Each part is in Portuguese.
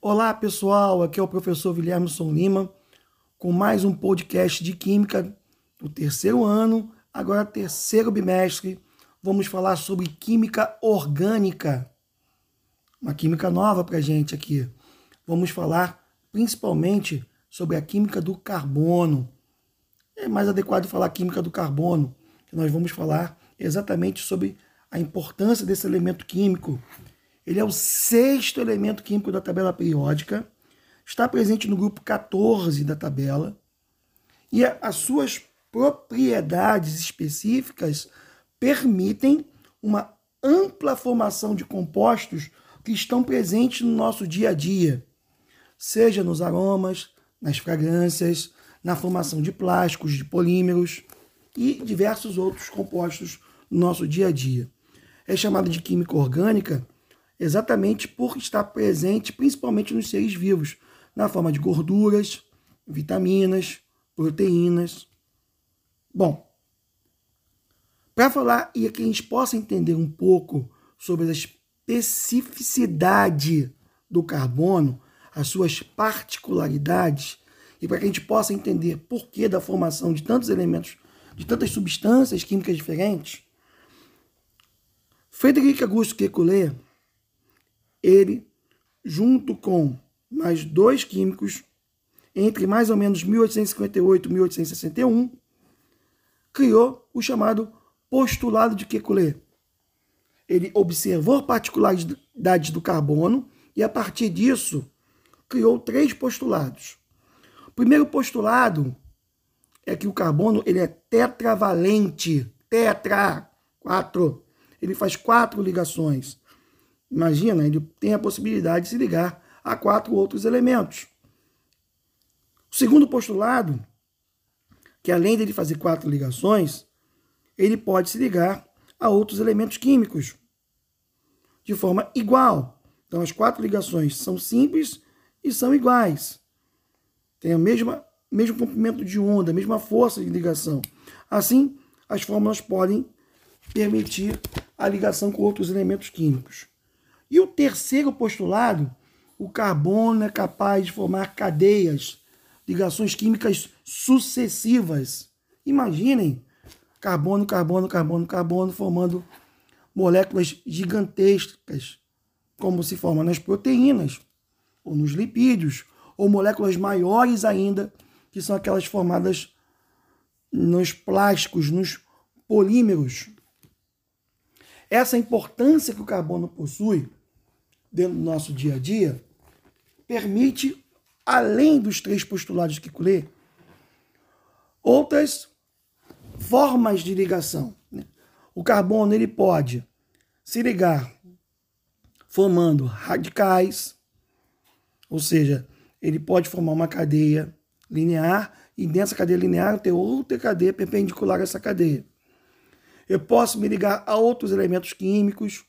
Olá pessoal, aqui é o professor Guilherme Lima com mais um podcast de Química do terceiro ano, agora terceiro bimestre. Vamos falar sobre Química Orgânica, uma química nova para gente aqui. Vamos falar principalmente sobre a química do carbono. É mais adequado falar química do carbono, que nós vamos falar exatamente sobre a importância desse elemento químico ele é o sexto elemento químico da tabela periódica, está presente no grupo 14 da tabela, e as suas propriedades específicas permitem uma ampla formação de compostos que estão presentes no nosso dia a dia, seja nos aromas, nas fragrâncias, na formação de plásticos, de polímeros e diversos outros compostos no nosso dia a dia. É chamada de química orgânica exatamente por estar presente principalmente nos seres vivos, na forma de gorduras, vitaminas, proteínas. Bom, para falar e que a gente possa entender um pouco sobre a especificidade do carbono, as suas particularidades, e para que a gente possa entender por que da formação de tantos elementos, de tantas substâncias químicas diferentes, Frederic Auguste Kekulé ele, junto com mais dois químicos, entre mais ou menos 1858 e 1861, criou o chamado postulado de Kekulé. Ele observou particularidades do carbono e, a partir disso, criou três postulados. O primeiro postulado é que o carbono ele é tetravalente, tetra, quatro. Ele faz quatro ligações. Imagina, ele tem a possibilidade de se ligar a quatro outros elementos. O segundo postulado, que além de fazer quatro ligações, ele pode se ligar a outros elementos químicos de forma igual. Então, as quatro ligações são simples e são iguais. Tem a mesma mesmo comprimento de onda, a mesma força de ligação. Assim, as fórmulas podem permitir a ligação com outros elementos químicos. E o terceiro postulado, o carbono é capaz de formar cadeias, ligações químicas sucessivas. Imaginem carbono, carbono, carbono, carbono formando moléculas gigantescas, como se forma nas proteínas, ou nos lipídios, ou moléculas maiores ainda, que são aquelas formadas nos plásticos, nos polímeros. Essa importância que o carbono possui dentro do nosso dia a dia, permite, além dos três postulados que colê, outras formas de ligação. Né? O carbono ele pode se ligar formando radicais, ou seja, ele pode formar uma cadeia linear e nessa cadeia linear ter outra cadeia perpendicular a essa cadeia. Eu posso me ligar a outros elementos químicos,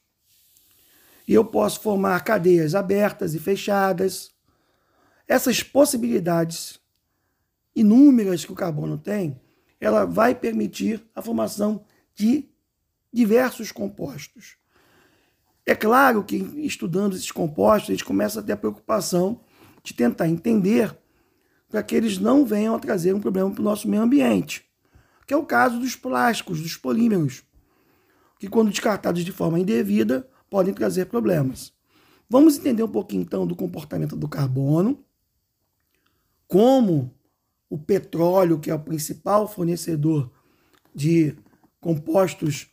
e eu posso formar cadeias abertas e fechadas. Essas possibilidades inúmeras que o carbono tem, ela vai permitir a formação de diversos compostos. É claro que estudando esses compostos, a gente começa a ter a preocupação de tentar entender para que eles não venham a trazer um problema para o nosso meio ambiente, que é o caso dos plásticos, dos polímeros, que quando descartados de forma indevida, podem trazer problemas. Vamos entender um pouquinho então do comportamento do carbono, como o petróleo, que é o principal fornecedor de compostos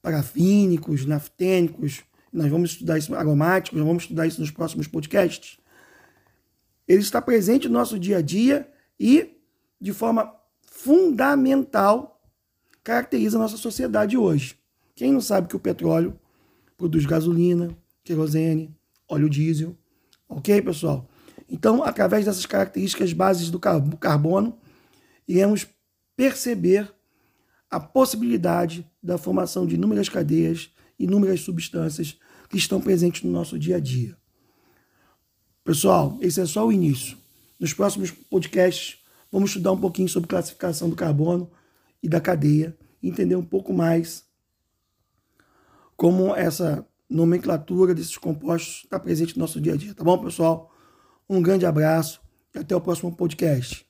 parafínicos, naftênicos, nós vamos estudar isso aromáticos, nós vamos estudar isso nos próximos podcasts. Ele está presente no nosso dia a dia e, de forma fundamental, caracteriza a nossa sociedade hoje. Quem não sabe que o petróleo produz gasolina, querosene, óleo diesel. Ok, pessoal? Então, através dessas características bases do carbono, iremos perceber a possibilidade da formação de inúmeras cadeias, inúmeras substâncias que estão presentes no nosso dia a dia. Pessoal, esse é só o início. Nos próximos podcasts, vamos estudar um pouquinho sobre classificação do carbono e da cadeia, entender um pouco mais como essa nomenclatura desses compostos está presente no nosso dia a dia, tá bom, pessoal? Um grande abraço e até o próximo podcast.